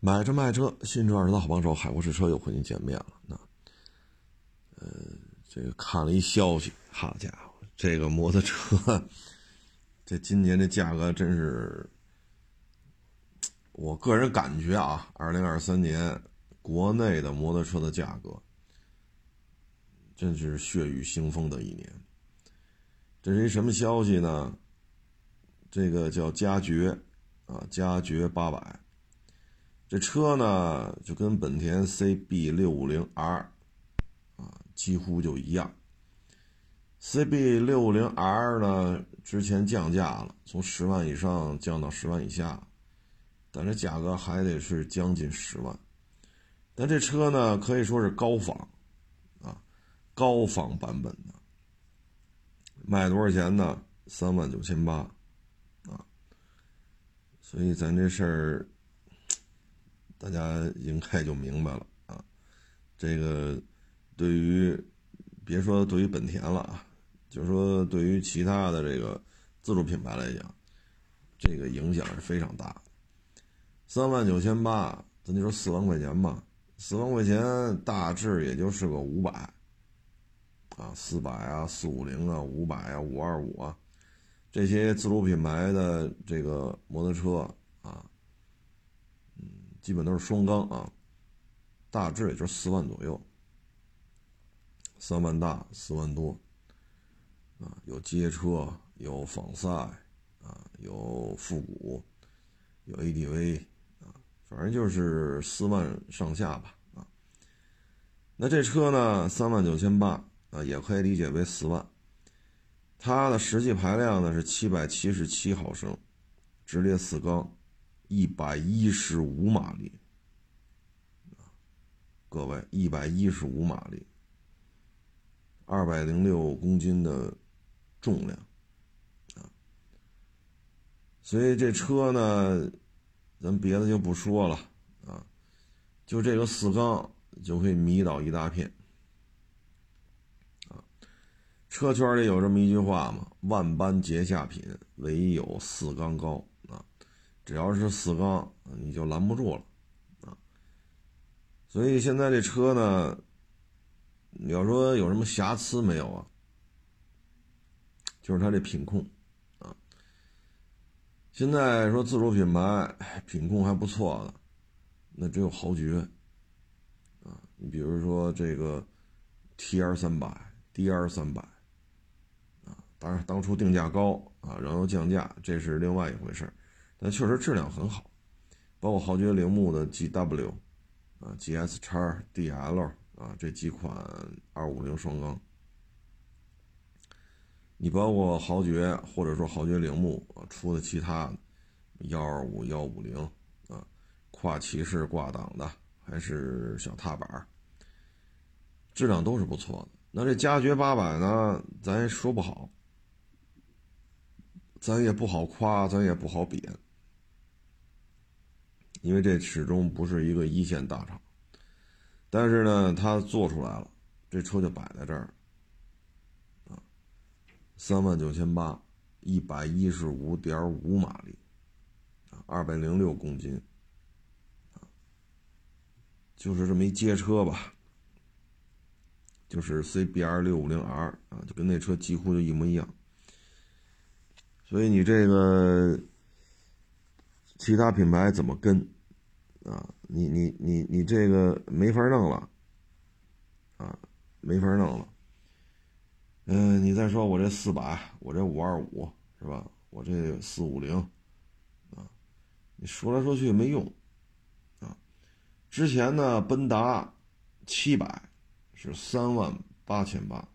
买车卖车，新车二手的好帮手，海阔试车又和您见面了。那，呃，这个看了一消息，好家伙，这个摩托车，这今年这价格真是，我个人感觉啊，二零二三年国内的摩托车的价格，真是血雨腥风的一年。这是一什么消息呢？这个叫嘉爵啊，嘉爵八百。这车呢，就跟本田 CB 六五零 R 啊，几乎就一样。CB 六五零 R 呢，之前降价了，从十万以上降到十万以下，但这价格还得是将近十万。但这车呢，可以说是高仿啊，高仿版本的，卖多少钱呢？三万九千八啊。所以咱这事儿。大家应该就明白了啊，这个对于别说对于本田了啊，就说对于其他的这个自主品牌来讲，这个影响是非常大。三万九千八，咱就说四万块钱吧，四万块钱大致也就是个五百啊，四百啊，四五零啊，五百啊，五二五啊，这些自主品牌的这个摩托车啊。基本都是双缸啊，大致也就是四万左右，三万大四万多，啊，有街车，有仿赛，啊，有复古，有 ADV，啊，反正就是四万上下吧，啊，那这车呢，三万九千八，啊，也可以理解为四万，它的实际排量呢是七百七十七毫升，直列四缸。一百一十五马力，各位，一百一十五马力，二百零六公斤的重量，啊，所以这车呢，咱别的就不说了，啊，就这个四缸就可以迷倒一大片，啊，车圈里有这么一句话嘛，万般皆下品，唯有四缸高。只要是四缸，你就拦不住了，啊！所以现在这车呢，你要说有什么瑕疵没有啊？就是它这品控，啊！现在说自主品牌品控还不错的，那只有豪爵，啊！你比如说这个 T R 三百、D R 三百，啊！当然当初定价高啊，然后降价，这是另外一回事儿。但确实质量很好，包括豪爵铃木的 GW，啊，GS 叉 DL 啊，这几款二五零双缸，你包括豪爵或者说豪爵铃木出的其他的幺二五幺五零啊，跨骑式挂档的还是小踏板，质量都是不错的。那这嘉爵八百呢，咱也说不好，咱也不好夸，咱也不好贬。因为这始终不是一个一线大厂，但是呢，它做出来了，这车就摆在这儿，啊，三万九千八，一百一十五点五马力，啊，二百零六公斤，啊，就是这么一街车吧，就是 CBR 六五零 R 啊，就跟那车几乎就一模一样，所以你这个。其他品牌怎么跟？啊，你你你你这个没法弄了，啊，没法弄了。嗯，你再说我这四百，我这五二五是吧？我这四五零，啊，你说来说去没用，啊，之前呢，奔达七百是三万八千八，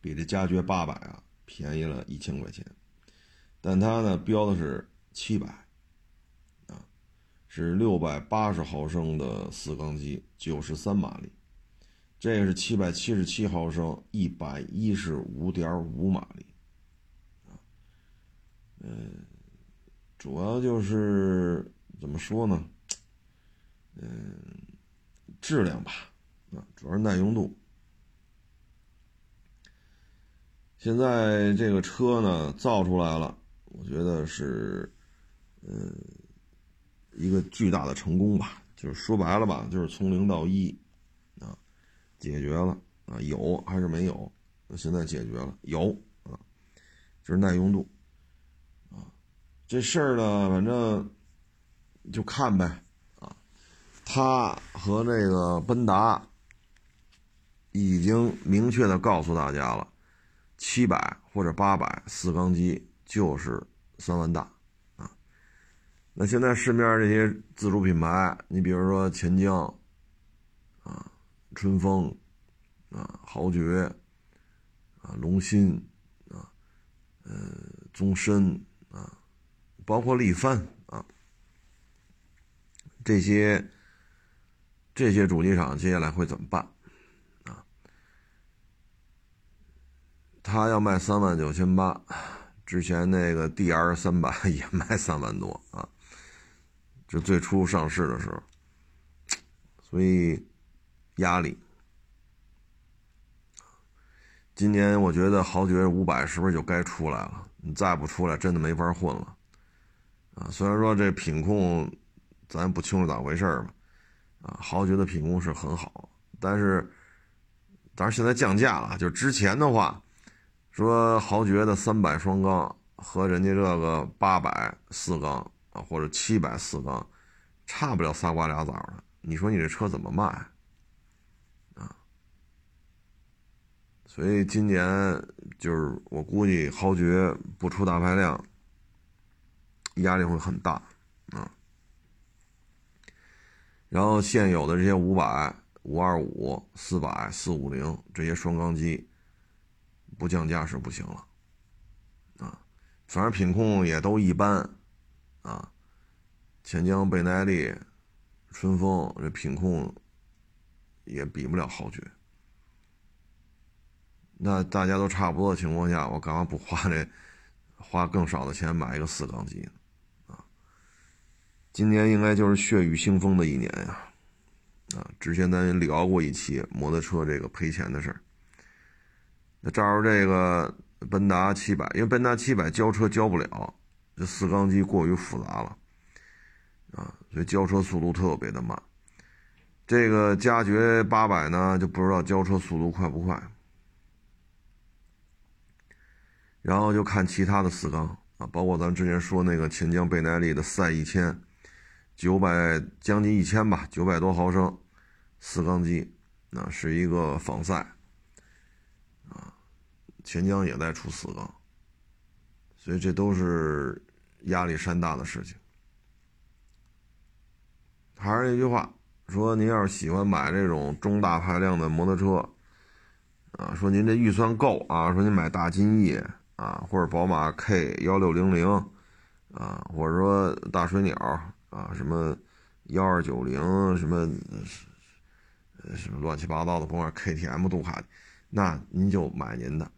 比这嘉爵八百啊便宜了一千块钱，但它呢标的是。七百，啊，是六百八十毫升的四缸机，九十三马力。这个是七百七十七毫升，一百一十五点五马力，啊，嗯，主要就是怎么说呢？嗯，质量吧，啊，主要是耐用度。现在这个车呢造出来了，我觉得是。嗯，一个巨大的成功吧，就是说白了吧，就是从零到一，啊，解决了啊，有还是没有？现在解决了，有啊，就是耐用度，啊，这事儿呢，反正就看呗，啊，他和那个奔达已经明确的告诉大家了，七百或者八百四缸机就是三万大。那现在市面上这些自主品牌，你比如说钱江，啊，春风，啊，豪爵，啊，龙鑫，啊，呃，宗申，啊，包括力帆，啊，这些这些主机厂接下来会怎么办？啊，他要卖三万九千八，之前那个 DR 三百 也卖三万多啊。就最初上市的时候，所以压力。今年我觉得豪爵五百是不是就该出来了？你再不出来，真的没法混了。啊，虽然说这品控咱不清楚咋回事儿吧，啊，豪爵的品控是很好，但是，当然现在降价了。就之前的话，说豪爵的三百双缸和人家这个八百四缸。啊，或者七百四缸，差不了仨瓜俩枣的。你说你这车怎么卖？啊，所以今年就是我估计豪爵不出大排量，压力会很大啊。然后现有的这些五百、五二五、四百、四五零这些双缸机，不降价是不行了啊。反正品控也都一般。啊，钱江、倍耐力、春风这品控也比不了豪爵。那大家都差不多的情况下，我干嘛不花这花更少的钱买一个四缸机呢？啊，今年应该就是血雨腥风的一年呀！啊，之前咱也聊过一期摩托车这个赔钱的事儿。那照着这个奔达七百，因为奔达七百交车交不了。这四缸机过于复杂了，啊，所以交车速度特别的慢。这个加爵八百呢，就不知道交车速度快不快。然后就看其他的四缸啊，包括咱之前说那个钱江倍耐力的赛一千，九百将近一千吧，九百多毫升四缸机，那是一个仿赛，啊，钱江也在出四缸，所以这都是。压力山大的事情，还是那句话，说您要是喜欢买这种中大排量的摩托车，啊，说您这预算够啊，说您买大金翼啊，或者宝马 K 幺六零零啊，或者说大水鸟啊，什么幺二九零什么什么乱七八糟的，甭管 KTM 杜卡，那您就买您的。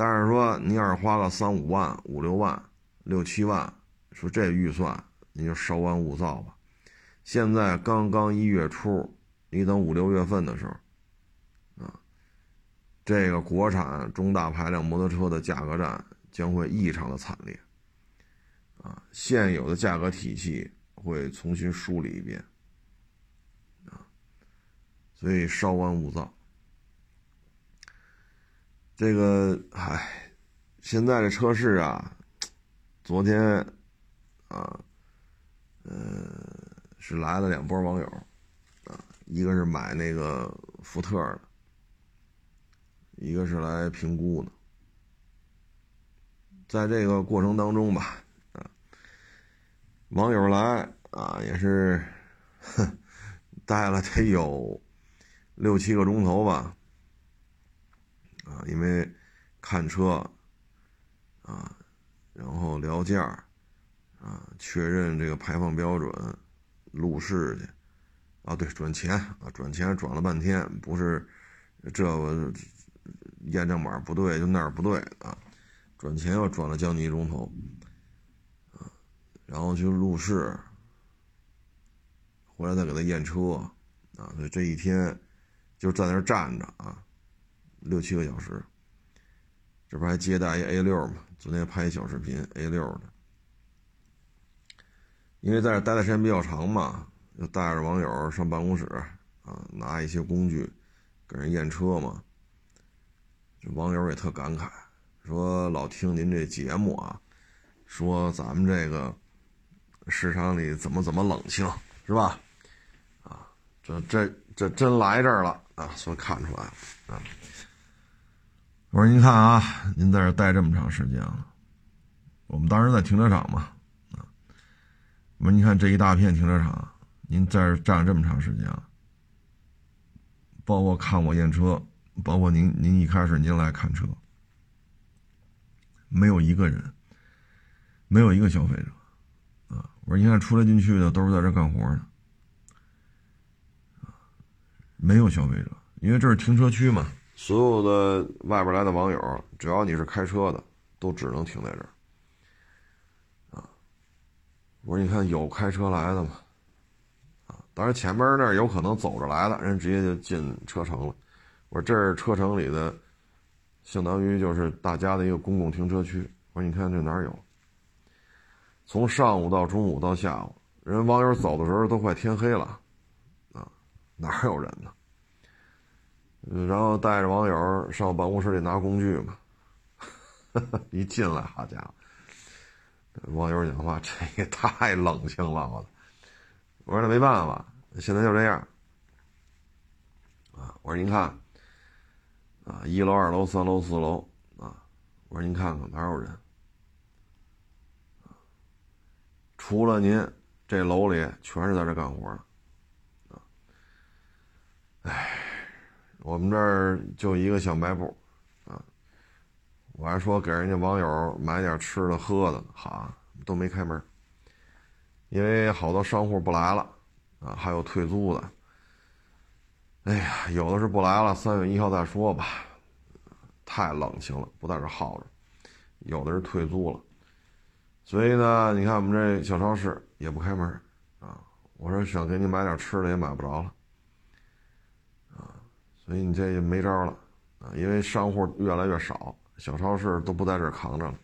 但是说您要是花个三五万、五六万。六七万，说这预算你就稍安勿躁吧。现在刚刚一月初，你等五六月份的时候，啊，这个国产中大排量摩托车的价格战将会异常的惨烈，啊，现有的价格体系会重新梳理一遍，啊，所以稍安勿躁。这个，唉，现在的车市啊。昨天，啊，呃，是来了两波网友，啊，一个是买那个福特的，一个是来评估的。在这个过程当中吧，啊，网友来啊，也是，哼，待了得有六七个钟头吧，啊，因为看车，啊。然后聊价啊，确认这个排放标准，路试去，啊，对，转钱啊，转钱转了半天，不是这个验证码不对，就那儿不对啊，转钱又转了将近一钟头，啊，然后去路试，回来再给他验车，啊，所以这一天就在那儿站着啊，六七个小时，这不还接待一 A 六吗？昨天拍一小视频，A 六的，因为在这待的时间比较长嘛，就带着网友上办公室啊，拿一些工具给人验车嘛。这网友也特感慨，说老听您这节目啊，说咱们这个市场里怎么怎么冷清，是吧？啊，这这这真来这儿了啊，所以看出来了啊。我说您看啊，您在这待这么长时间了，我们当时在停车场嘛，啊，我说您看这一大片停车场，您在这站这么长时间了，包括看我验车。包括您，您一开始您来看车，没有一个人，没有一个消费者，啊！我说你看出来进去的都是在这干活的，没有消费者，因为这是停车区嘛，所有的外边来的网友，只要你是开车的，都只能停在这儿，啊！我说你看有开车来的吗？啊，当然前面那有可能走着来的，人直接就进车城了。我说这是车城里的，相当于就是大家的一个公共停车区。我说你看这哪有？从上午到中午到下午，人网友走的时候都快天黑了，啊，哪有人呢？然后带着网友上办公室里拿工具嘛，一进来，好家伙，网友讲话这也太冷清了，我我说那没办法，现在就这样，啊，我说您看。啊，一楼、二楼、三楼、四楼，啊，我说您看看哪有人？除了您，这楼里全是在这干活的，啊，哎，我们这儿就一个小卖部，啊，我还说给人家网友买点吃的喝的，哈，都没开门，因为好多商户不来了，啊，还有退租的。哎呀，有的是不来了，三月一号再说吧。太冷清了，不在这耗着。有的是退租了，所以呢，你看我们这小超市也不开门啊。我说想给你买点吃的也买不着了，所以你这也没招了啊。因为商户越来越少，小超市都不在这扛着了，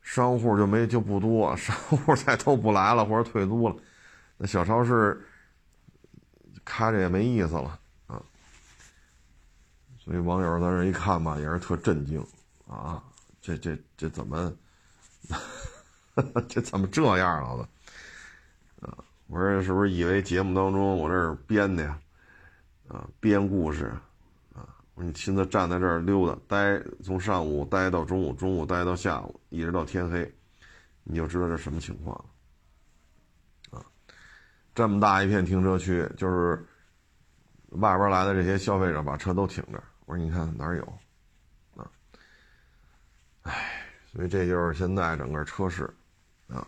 商户就没就不多，商户再都不来了或者退租了，那小超市。开着也没意思了啊，所以网友在这一看吧，也是特震惊啊，这这这怎么，这怎么这样了都？啊，我说是不是以为节目当中我这是编的呀？啊，编故事啊！你亲自站在这儿溜达，待从上午待到中午，中午待到下午，一直到天黑，你就知道这什么情况了。这么大一片停车区，就是外边来的这些消费者把车都停这儿。我说你看哪儿有啊？哎，所以这就是现在整个车市啊。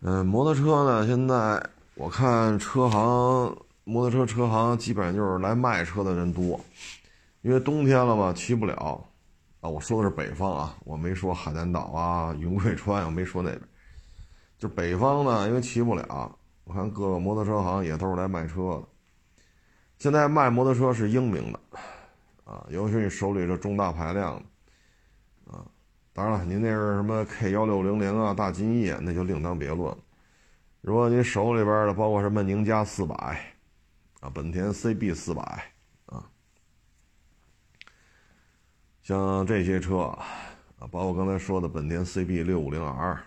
嗯，摩托车呢，现在我看车行摩托车车行基本上就是来卖车的人多，因为冬天了嘛，骑不了啊。我说的是北方啊，我没说海南岛啊、云贵川，我没说那边。就北方呢，因为骑不了，我看各个摩托车行也都是来卖车的。现在卖摩托车是英明的，啊，尤其是你手里这中大排量的，啊，当然了，您那是什么 K 幺六零零啊、大金翼，那就另当别论。如果您手里边的包括什么宁家四百，啊，本田 CB 四百，啊，像这些车，啊，包括刚才说的本田 CB 六五零 R。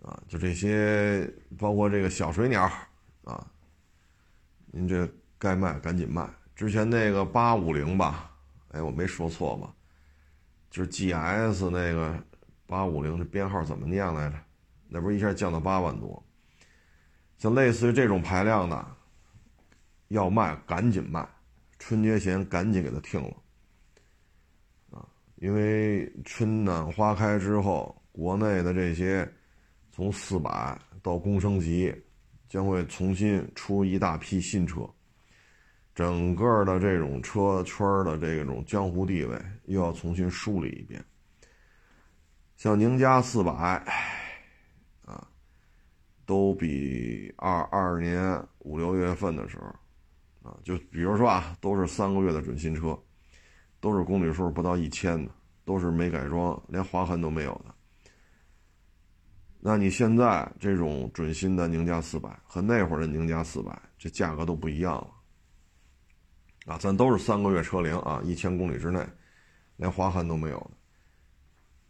啊，就这些，包括这个小水鸟，啊，您这该卖赶紧卖。之前那个八五零吧，哎，我没说错吧？就是 GS 那个八五零，这编号怎么念来着？那不是一下降到八万多？像类似于这种排量的，要卖赶紧卖，春节前赶紧给它停了。啊，因为春暖花开之后，国内的这些。从四百到工升级，将会重新出一大批新车，整个的这种车圈的这种江湖地位又要重新梳理一遍。像宁家四百，啊，都比二二年五六月份的时候，啊，就比如说啊，都是三个月的准新车，都是公里数不到一千的，都是没改装，连划痕都没有的。那你现在这种准新的宁家四百和那会儿的宁家四百，这价格都不一样了。啊，咱都是三个月车龄啊，一千公里之内，连划痕都没有的，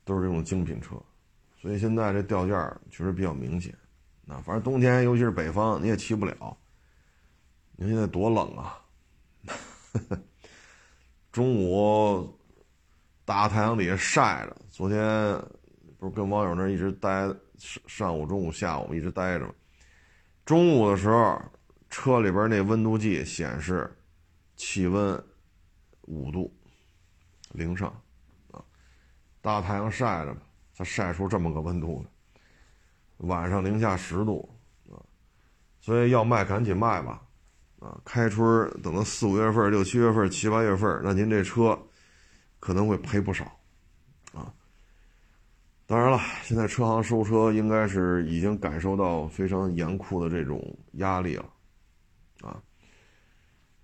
都是这种精品车，所以现在这掉价确实比较明显。啊，反正冬天，尤其是北方，你也骑不了。你看现在多冷啊！中午大太阳底下晒着，昨天不是跟网友那一直待上上午、中午、下午一直待着吗？中午的时候，车里边那温度计显示气温五度，零上啊，大太阳晒着，才晒出这么个温度来。晚上零下十度，啊，所以要卖赶紧卖吧，啊，开春等到四五月份、六七月份、七八月份，那您这车可能会赔不少，啊。当然了，现在车行收车应该是已经感受到非常严酷的这种压力了，啊，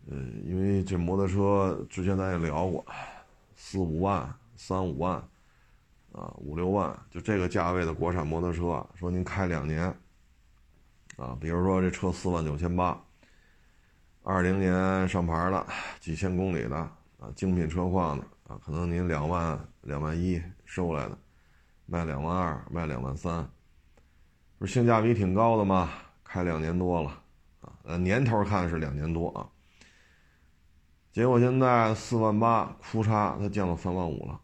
嗯，因为这摩托车之前咱也聊过，四五万、三五万。啊，五六万就这个价位的国产摩托车，说您开两年，啊，比如说这车四万九千八，二零年上牌的，几千公里的啊，精品车况的啊，可能您两万两万一收来的，卖两万二，卖两万三，不是性价比挺高的吗？开两年多了啊，年头看是两年多啊，结果现在四万八，哭嚓，它降到三万五了。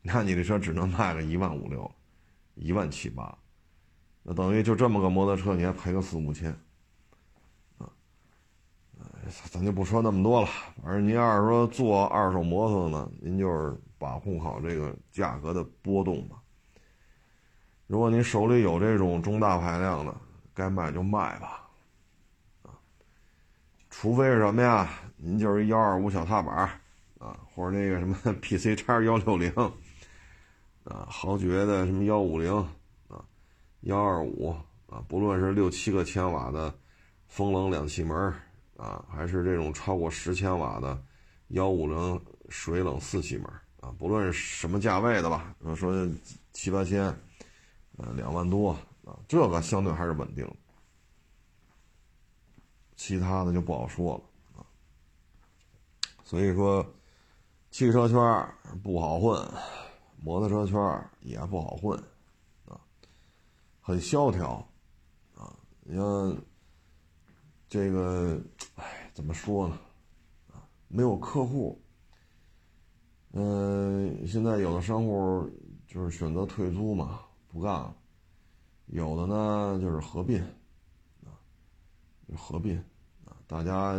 那你这车只能卖个一万五六，一万七八，那等于就这么个摩托车，你还赔个四五千，咱就不说那么多了。反正您要是说做二手摩托呢，您就是把控好这个价格的波动吧。如果您手里有这种中大排量的，该卖就卖吧，啊，除非是什么呀？您就是幺二五小踏板，啊，或者那个什么 PC 叉幺六零。啊，豪爵的什么幺五零啊，幺二五啊，不论是六七个千瓦的风冷两气门啊，还是这种超过十千瓦的幺五零水冷四气门啊，不论什么价位的吧，说七八千，呃，两万多啊，这个相对还是稳定，其他的就不好说了啊。所以说，汽车圈不好混。摩托车圈也不好混，啊，很萧条，啊，你看这个，哎，怎么说呢？啊，没有客户，嗯，现在有的商户就是选择退租嘛，不干了；有的呢就是合并，啊，合并，啊，大家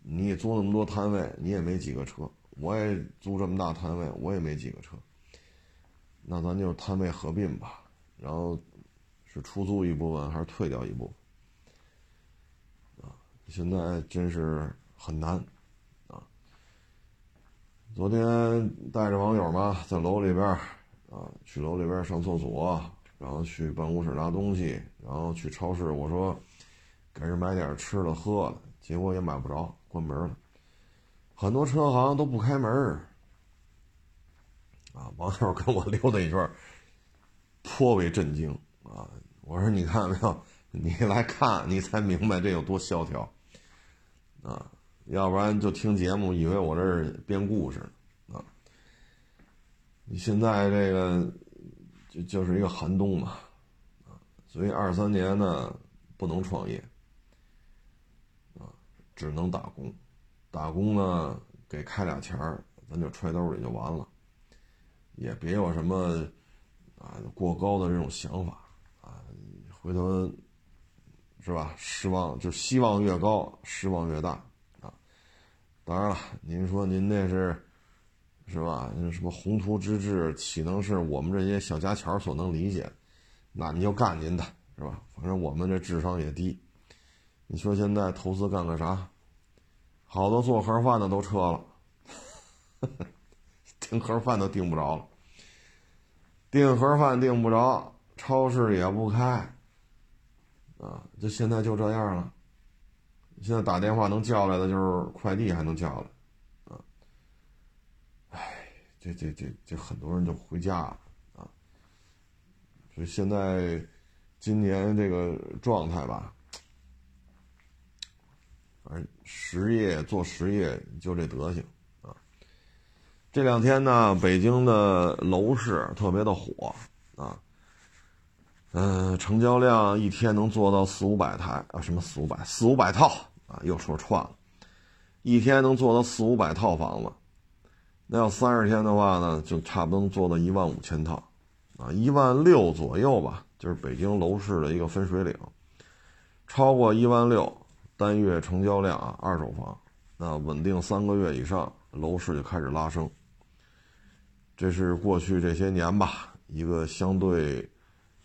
你也租那么多摊位，你也没几个车，我也租这么大摊位，我也没几个车。那咱就摊位合并吧，然后是出租一部分还是退掉一部分？现在真是很难啊！昨天带着网友嘛，在楼里边啊，去楼里边上厕所，然后去办公室拿东西，然后去超市，我说给人买点吃的喝的，结果也买不着，关门了，很多车行都不开门。啊，网友跟我溜达一圈，颇为震惊啊！我说你看到没有，你来看你才明白这有多萧条啊！要不然就听节目以为我这是编故事啊！你现在这个就就是一个寒冬嘛啊，所以二三年呢不能创业啊，只能打工，打工呢给开俩钱儿，咱就揣兜里就完了。也别有什么啊过高的这种想法啊，回头是吧？失望就希望越高，失望越大啊。当然了，您说您那是是吧？那什么宏图之志，岂能是我们这些小家巧所能理解？那您就干您的，是吧？反正我们这智商也低。你说现在投资干个啥？好多做盒饭的都撤了。订盒饭都订不着了，订盒饭订不着，超市也不开，啊，这现在就这样了。现在打电话能叫来的就是快递，还能叫来，啊，哎，这这这这很多人就回家了，啊，所就现在今年这个状态吧，反正实业做实业就这德行啊。这两天呢，北京的楼市特别的火啊，嗯，成交量一天能做到四五百台啊，什么四五百四五百套啊，又说串了，一天能做到四五百套房子。那要三十天的话呢，就差不多能做到一万五千套，啊，一万六左右吧，就是北京楼市的一个分水岭。超过一万六单月成交量啊，二手房，那稳定三个月以上，楼市就开始拉升。这是过去这些年吧，一个相对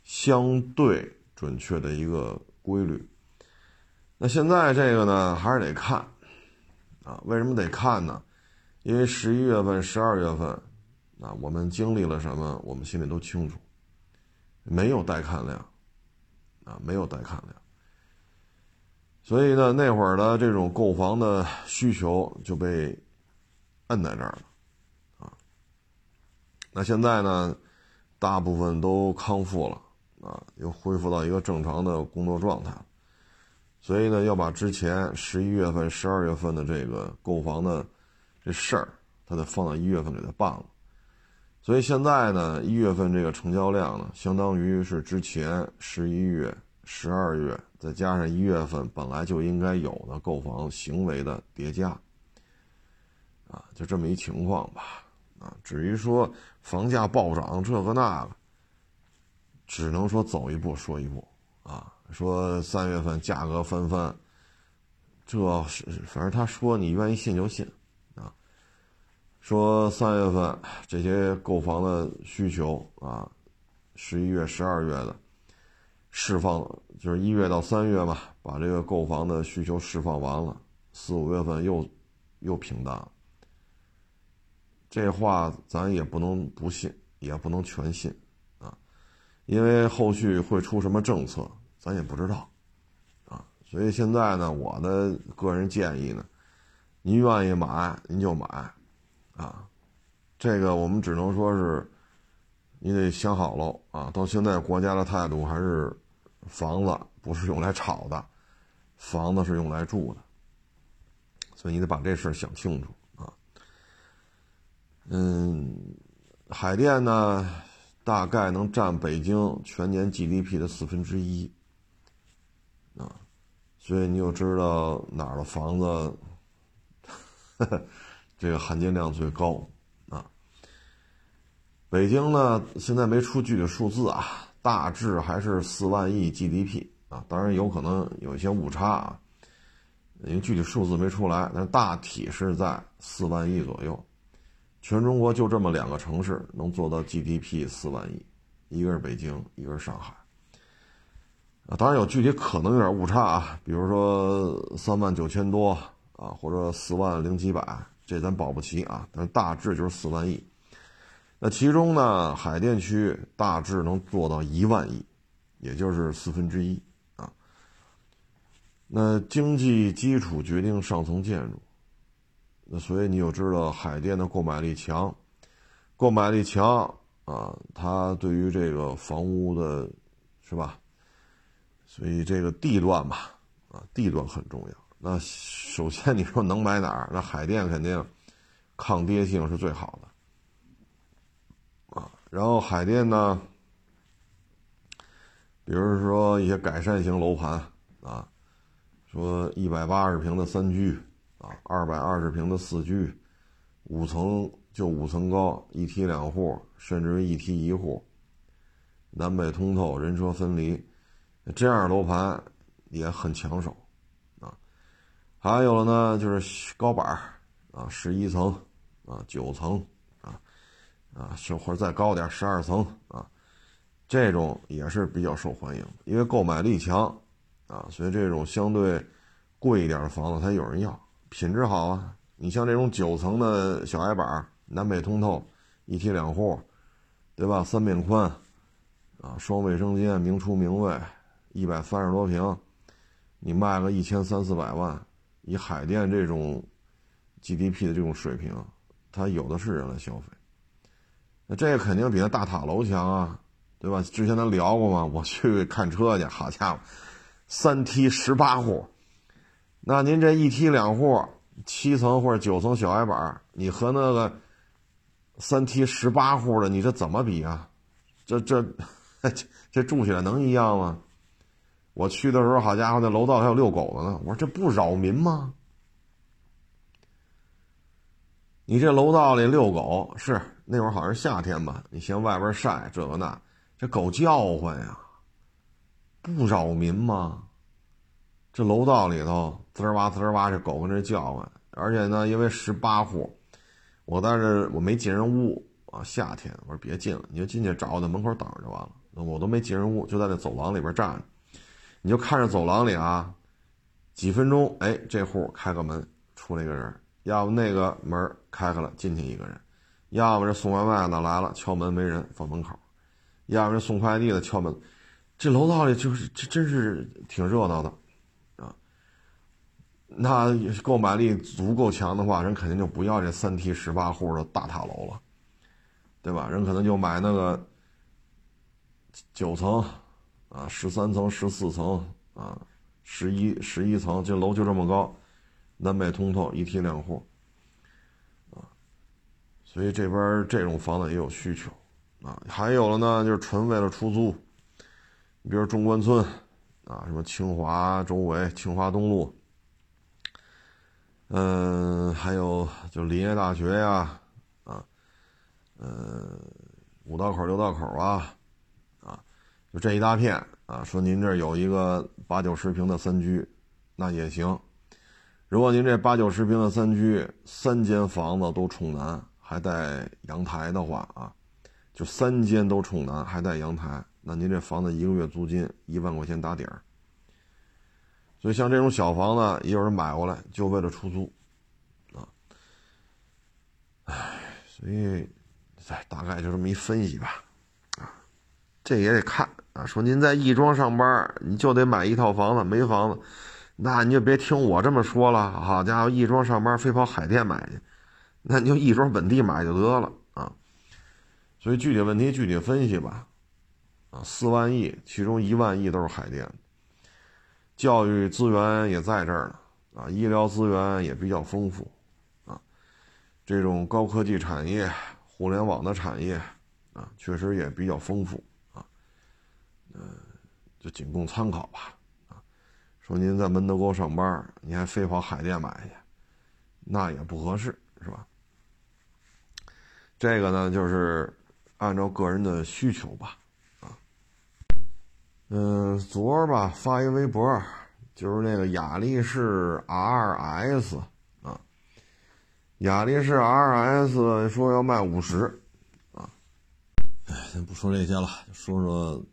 相对准确的一个规律。那现在这个呢，还是得看，啊，为什么得看呢？因为十一月份、十二月份，啊，我们经历了什么，我们心里都清楚。没有带看量，啊，没有带看量。所以呢，那会儿的这种购房的需求就被摁在这儿了，啊。那现在呢，大部分都康复了，啊，又恢复到一个正常的工作状态。所以呢，要把之前十一月份、十二月份的这个购房的。这事儿，他得放到一月份给他办了，所以现在呢，一月份这个成交量呢，相当于是之前十一月、十二月再加上一月份本来就应该有的购房行为的叠加，啊，就这么一情况吧，啊，至于说房价暴涨这个那个，只能说走一步说一步，啊，说三月份价格翻番，这是反正他说你愿意信就信。啊说三月份这些购房的需求啊，十一月、十二月的释放，就是一月到三月嘛，把这个购房的需求释放完了，四五月份又又平淡了。这话咱也不能不信，也不能全信，因为后续会出什么政策，咱也不知道啊。所以现在呢，我的个人建议呢，您愿意买您就买。啊，这个我们只能说是，你得想好喽啊！到现在国家的态度还是，房子不是用来炒的，房子是用来住的，所以你得把这事儿想清楚啊。嗯，海淀呢，大概能占北京全年 GDP 的四分之一，啊，所以你就知道哪儿的房子。这个含金量最高啊！北京呢，现在没出具体数字啊，大致还是四万亿 GDP 啊，当然有可能有一些误差啊，因为具体数字没出来，但大体是在四万亿左右。全中国就这么两个城市能做到 GDP 四万亿，一个是北京，一个是上海。啊，当然有具体可能有点误差啊，比如说三万九千多啊，或者四万零几百。这咱保不齐啊，但是大致就是四万亿。那其中呢，海淀区大致能做到一万亿，也就是四分之一啊。那经济基础决定上层建筑，那所以你就知道海淀的购买力强，购买力强啊，它对于这个房屋的，是吧？所以这个地段吧，啊，地段很重要。那首先你说能买哪儿？那海淀肯定抗跌性是最好的啊。然后海淀呢，比如说一些改善型楼盘啊，说一百八十平的三居啊，二百二十平的四居，五层就五层高，一梯两户，甚至于一梯一户，南北通透，人车分离，这样的楼盘也很抢手啊。还有了呢，就是高板儿啊，十一层啊，九层啊，啊，或者再高点十二层啊，这种也是比较受欢迎，因为购买力强啊，所以这种相对贵一点的房子它有人要，品质好啊。你像这种九层的小矮板，南北通透，一梯两户，对吧？三面宽啊，双卫生间，明厨明卫，一百三十多平，你卖个一千三四百万。以海淀这种 GDP 的这种水平，它有的是人来消费。那这个肯定比那大塔楼强啊，对吧？之前咱聊过嘛，我去看车去，好家伙，三梯十八户，那您这一梯两户，七层或者九层小矮板，你和那个三梯十八户的，你这怎么比啊？这这 这住起来能一样吗？我去的时候，好家伙，那楼道还有遛狗的呢。我说这不扰民吗？你这楼道里遛狗是那会儿好像是夏天吧？你嫌外边晒这个那，这狗叫唤呀，不扰民吗？这楼道里头滋儿哇滋儿哇，这狗跟这叫唤，而且呢，因为十八户，我在这我没进人屋啊。夏天我说别进了，你就进去找我在门口等着就完了。我都没进人屋，就在那走廊里边站着，你就看着走廊里啊，几分钟，哎，这户开个门出来一个人。要不那个门开开了进去一个人，要么这送外卖的来了敲门没人放门口，要么这送快递的敲门，这楼道里就是这真是挺热闹的，那购买力足够强的话，人肯定就不要这三梯十八户的大塔楼了，对吧？人可能就买那个九层，啊，十三层、十四层，啊，十一十一层，这楼就这么高。南北通透，一梯两户，啊，所以这边这种房子也有需求，啊，还有了呢，就是纯为了出租，你比如中关村，啊，什么清华周围、清华东路，嗯，还有就林业大学呀，啊，嗯，五道口、六道口啊，啊，就这一大片，啊，说您这有一个八九十平的三居，那也行。如果您这八九十平的三居，三间房子都冲南，还带阳台的话啊，就三间都冲南，还带阳台，那您这房子一个月租金一万块钱打底儿。所以像这种小房子，也有人买过来就为了出租，啊，唉，所以，哎，大概就这么一分析吧，啊，这也得看啊。说您在亦庄上班，你就得买一套房子，没房子。那你就别听我这么说了，好家伙，亦庄上班非跑海淀买去，那你就亦庄本地买就得了啊。所以具体问题具体分析吧，啊，四万亿，其中一万亿都是海淀，教育资源也在这儿呢，啊，医疗资源也比较丰富，啊，这种高科技产业、互联网的产业，啊，确实也比较丰富，啊，嗯，就仅供参考吧。说您在门头沟上班，你还非跑海淀买去，那也不合适，是吧？这个呢，就是按照个人的需求吧，嗯，昨儿吧发一微博，就是那个雅力士 RS 啊，雅力士 RS 说要卖五十，啊，哎，先不说这些了，说说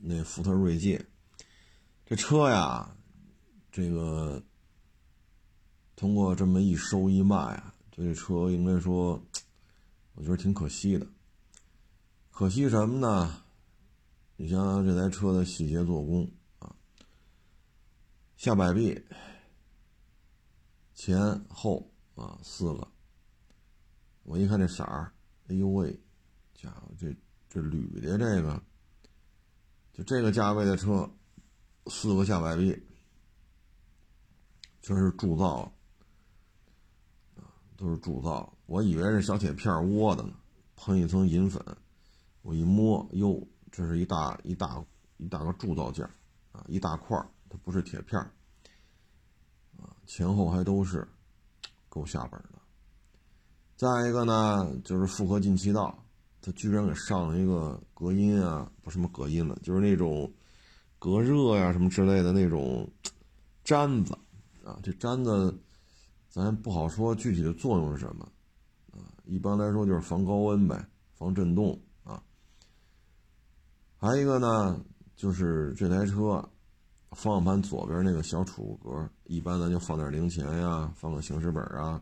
那福特锐界，这车呀。这个通过这么一收一卖啊，这车应该说，我觉得挺可惜的。可惜什么呢？你像这台车的细节做工啊，下摆臂前后啊四个，我一看这色儿，哎呦喂，家伙这这铝的这个，就这个价位的车，四个下摆臂。全是铸造，啊，都是铸造。我以为是小铁片窝的呢，喷一层银粉。我一摸，哟，这是一大一大一大个铸造件啊，一大块它不是铁片啊，前后还都是，够下本的。再一个呢，就是复合进气道，它居然给上了一个隔音啊，不什么隔音了，就是那种隔热呀什么之类的那种毡子。啊，这毡子，咱不好说具体的作用是什么，啊，一般来说就是防高温呗，防震动啊。还一个呢，就是这台车方向盘左边那个小储物格，一般咱就放点零钱呀，放个行驶本啊，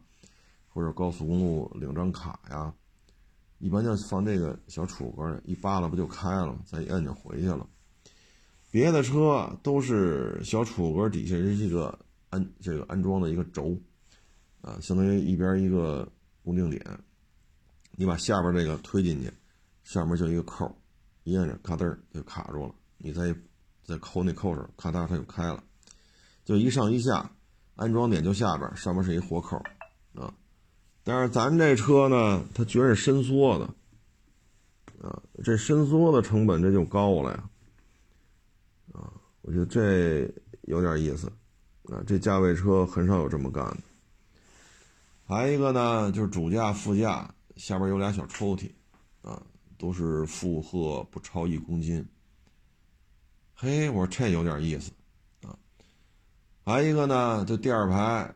或者高速公路领张卡呀，一般就放这个小储物格，一扒拉不就开了吗？再一摁就回去了。别的车都是小储物格底下是一个。安这个安装的一个轴，啊，相当于一边一个固定点，你把下边这个推进去，上面就一个扣，一摁着咔噔就卡住了，你再再抠那扣手，咔嗒它就开了，就一上一下，安装点就下边，上面是一活扣啊。但是咱这车呢，它居然是伸缩的啊，这伸缩的成本这就高了呀啊，我觉得这有点意思啊，这价位车很少有这么干的。还有一个呢，就是主驾、副驾下边有俩小抽屉，都是负荷不超一公斤。嘿，我说这有点意思，啊，还一个呢，就第二排，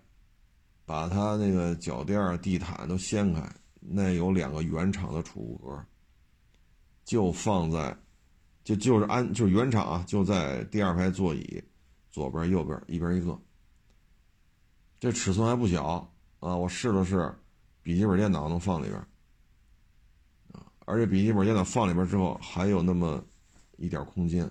把它那个脚垫、地毯都掀开，那有两个原厂的储物格，就放在，就就是安就是原厂啊，就在第二排座椅左边、右边一边一个，这尺寸还不小。啊，我试了试，笔记本电脑能放里边，而且笔记本电脑放里边之后还有那么一点空间，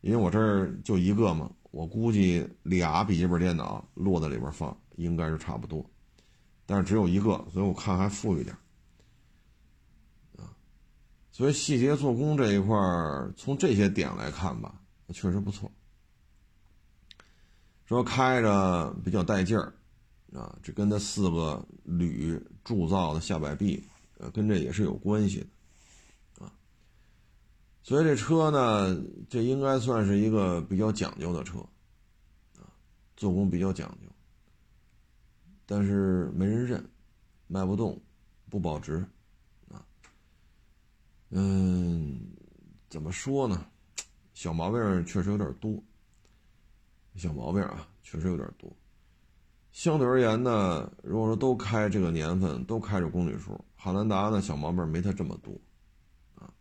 因为我这儿就一个嘛，我估计俩笔记本电脑落在里边放应该是差不多，但是只有一个，所以我看还富裕点，啊，所以细节做工这一块从这些点来看吧，确实不错，说开着比较带劲儿。啊，这跟它四个铝铸造的下摆臂，呃，跟这也是有关系的，啊，所以这车呢，这应该算是一个比较讲究的车，啊，做工比较讲究，但是没人认，卖不动，不保值，啊，嗯，怎么说呢？小毛病确实有点多，小毛病啊，确实有点多。相对而言呢，如果说都开这个年份，都开着公里数，汉兰达呢小毛病没它这么多，啊，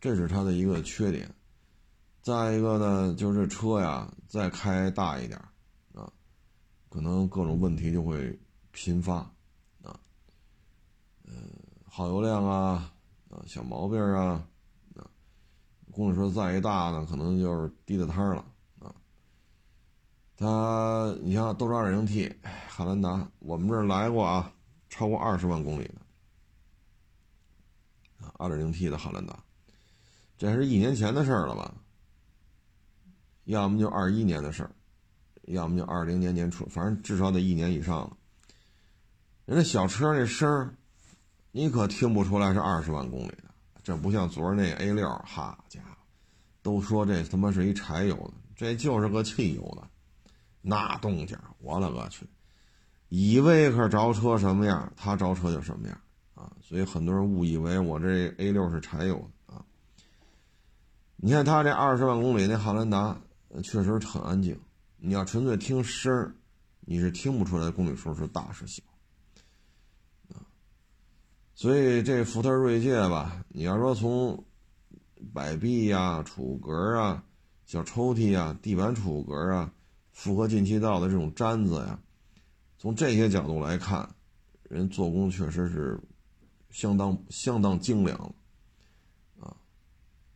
这是它的一个缺点。再一个呢，就是车呀再开大一点，啊，可能各种问题就会频发，啊，嗯，耗油量啊，啊，小毛病啊，啊，公里数再一大呢，可能就是低的摊了。它，你像都是 2.0T 汉兰达，我们这儿来过啊，超过二十万公里的，2.0T 的汉兰达，这是一年前的事儿了吧？要么就二一年的事儿，要么就二零年年初，反正至少得一年以上了。人家小车那声儿，你可听不出来是二十万公里的，这不像昨儿那 A 六哈家伙，都说这他妈是一柴油的，这就是个汽油的。那动静，我勒个去！依维柯着车什么样，他着车就什么样啊！所以很多人误以为我这 A 六是柴油的啊。你看他这二十万公里那汉兰达，确实很安静。你要纯粹听声儿，你是听不出来公里数是大是小啊。所以这福特锐界吧，你要说从摆臂呀、储物格啊、小抽屉啊、地板储物格啊。复合进气道的这种毡子呀，从这些角度来看，人做工确实是相当相当精良了啊！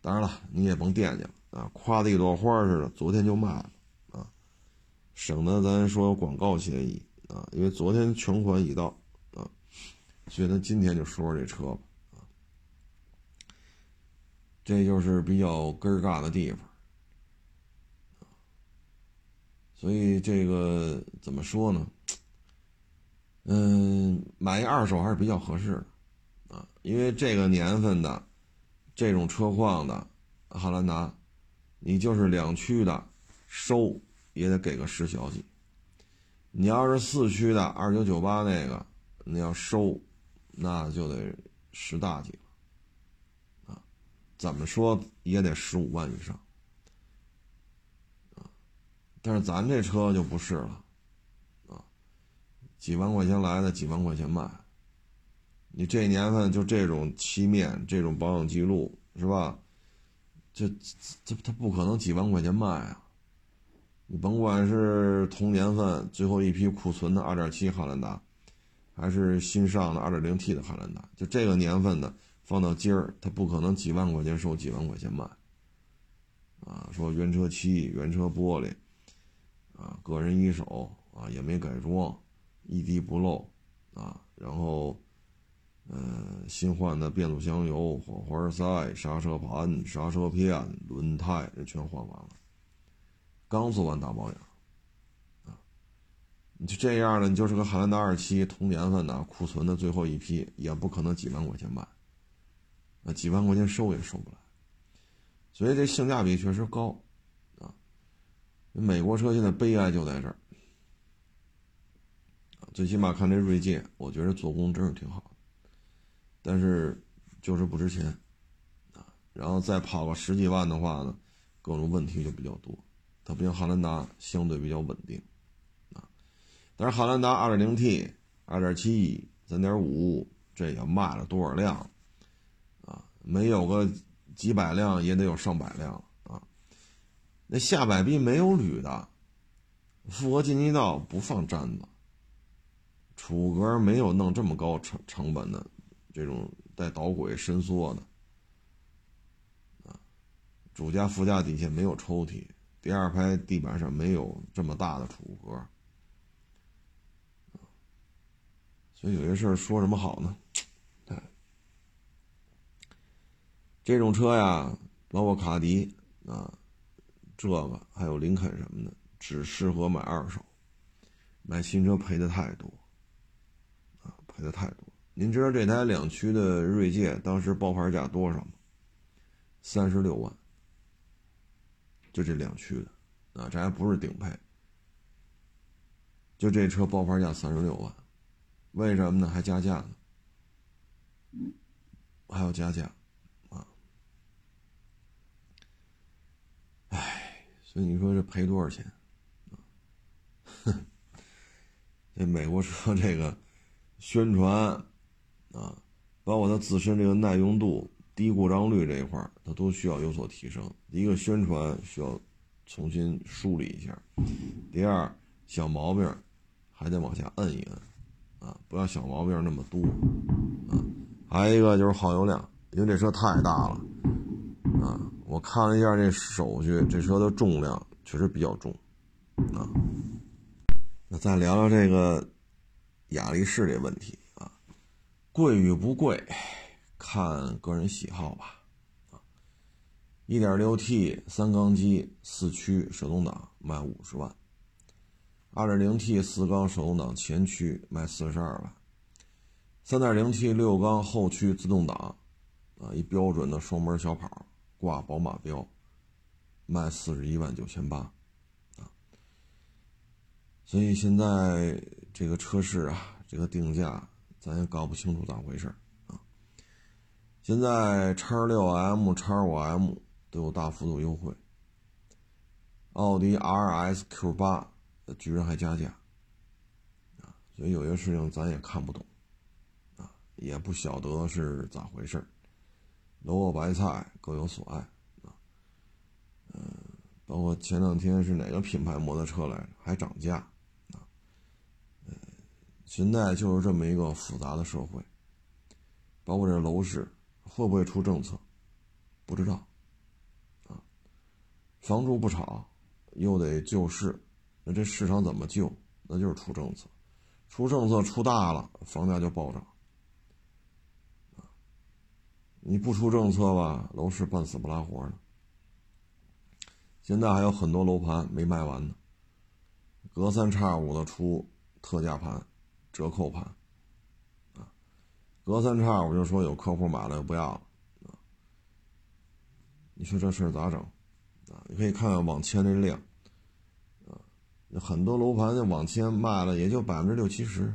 当然了，你也甭惦记了啊，夸的一朵花似的，昨天就卖了啊，省得咱说广告嫌疑啊，因为昨天全款已到啊，所以咱今天就说说这车吧啊，这就是比较根儿尬的地方。所以这个怎么说呢？嗯，买一二手还是比较合适的，因为这个年份的这种车况的汉兰达，你就是两驱的收也得给个十小几，你要是四驱的二九九八那个，你要收那就得十大几了啊，怎么说也得十五万以上。啊但是咱这车就不是了，啊，几万块钱来的，几万块钱卖。你这年份就这种漆面，这种保养记录，是吧？这这它不可能几万块钱卖啊！你甭管是同年份最后一批库存的2.7汉兰达，还是新上的 2.0T 的汉兰达，就这个年份的放到今儿，它不可能几万块钱收几万块钱卖。啊，说原车漆、原车玻璃。啊，个人一手啊，也没改装，一滴不漏啊，然后嗯，新换的变速箱油、火花塞、刹车盘、刹车片、轮胎，这全换完了。刚做完大保养，啊，你就这样了，你就是个汉兰达二七同年份的库存的最后一批，也不可能几万块钱卖，那几万块钱收也收不来。所以这性价比确实高，啊，美国车现在悲哀就在这儿，最起码看这锐界，我觉得做工真是挺好。但是就是不值钱，啊，然后再跑个十几万的话呢，各种问题就比较多。它不像汉兰达相对比较稳定，啊，但是汉兰达 2.0T、2.7、3.5这也卖了多少辆，啊，没有个几百辆也得有上百辆啊。那下摆臂没有铝的，复合进气道不放粘子，储格没有弄这么高成成本的。这种带导轨伸缩的，啊，主驾副驾底下没有抽屉，第二排地板上没有这么大的储物格，所以有些事儿说什么好呢？对，这种车呀，包括卡迪啊，这个还有林肯什么的，只适合买二手，买新车赔的太多，啊，赔的太多。您知道这台两驱的锐界当时报牌价多少吗？三十六万，就这两驱的，啊，这还不是顶配，就这车报牌价三十六万，为什么呢？还加价呢，还要加价，啊，哎，所以你说这赔多少钱？哼，这美国车这个宣传。啊，包括它自身这个耐用度、低故障率这一块它都需要有所提升。一个宣传需要重新梳理一下，第二小毛病还得往下摁一摁，啊，不要小毛病那么多，啊，还有一个就是耗油量，因为这车太大了，啊，我看了一下这手续，这车的重量确实比较重，啊，那再聊聊这个雅力士这问题。贵与不贵，看个人喜好吧。啊，1.6T 三缸机四驱手动挡卖五十万，2.0T 四缸手动挡前驱卖四十二万，3.0T 六缸后驱自动挡，啊，一标准的双门小跑，挂宝马标，卖四十一万九千八，啊，所以现在这个车市啊，这个定价。咱也搞不清楚咋回事啊！现在叉六 M、叉五 M 都有大幅度优惠，奥迪 RS Q 八居然还加价啊！所以有些事情咱也看不懂啊，也不晓得是咋回事萝卜白菜各有所爱啊。嗯，包括前两天是哪个品牌摩托车来着，还涨价。现在就是这么一个复杂的社会，包括这楼市会不会出政策，不知道，啊，房住不炒，又得救市，那这市场怎么救？那就是出政策，出政策出大了，房价就暴涨，你不出政策吧，楼市半死不拉活的。现在还有很多楼盘没卖完呢，隔三差五的出特价盘。折扣盘，啊，隔三差五就说有客户买了又不要了，你说这事儿咋整？啊，你可以看看网签这量，啊，很多楼盘的网签卖了也就百分之六七十，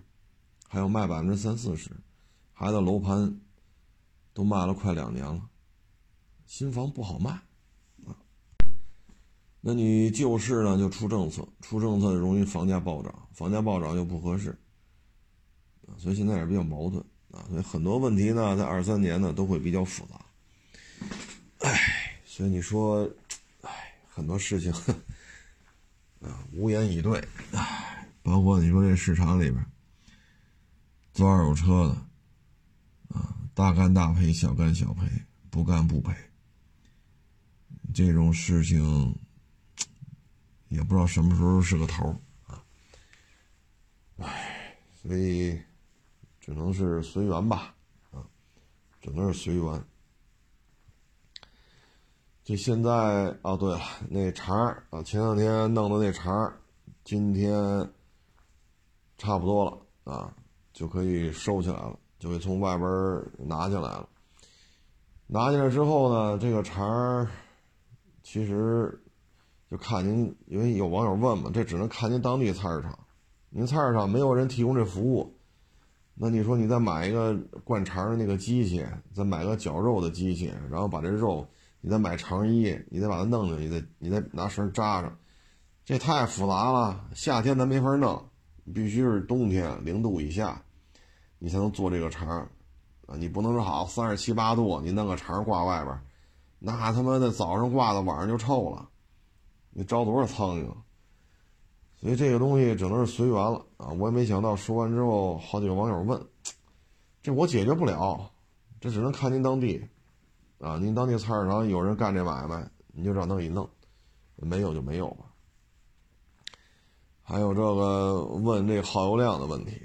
还有卖百分之三四十，还有楼盘都卖了快两年了，新房不好卖，啊，那你旧市呢就出政策，出政策容易房价暴涨，房价暴涨又不合适。所以现在也比较矛盾啊，所以很多问题呢，在二三年呢都会比较复杂。唉，所以你说，唉，很多事情啊，无言以对。唉，包括你说这市场里边做二手车的啊，大干大赔，小干小赔，不干不赔，这种事情也不知道什么时候是个头啊。唉，所以。只能是随缘吧，啊只能是随缘。这现在啊，对了，那茬儿啊，前两天弄的那茬儿，今天差不多了啊，就可以收起来了，就可以从外边拿进来了。拿进来之后呢，这个茬儿其实就看您，因为有网友问嘛，这只能看您当地菜市场。您菜市场没有人提供这服务，那你说你再买一个灌肠的那个机器，再买个绞肉的机器，然后把这肉，你再买肠衣，你再把它弄进去，你再你再拿绳扎上，这太复杂了。夏天咱没法弄，必须是冬天零度以下，你才能做这个肠啊。你不能说好三十七八度，你弄个肠挂外边，那他妈的早上挂到晚上就臭了，你招多少苍蝇？所以这个东西只能是随缘了啊！我也没想到说完之后，好几个网友问，这我解决不了，这只能看您当地，啊，您当地菜市场有人干这买卖，你就让他给弄，没有就没有吧。还有这个问这耗油量的问题